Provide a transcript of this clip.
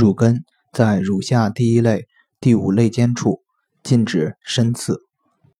乳根在乳下第一肋、第五肋间处，禁止深刺。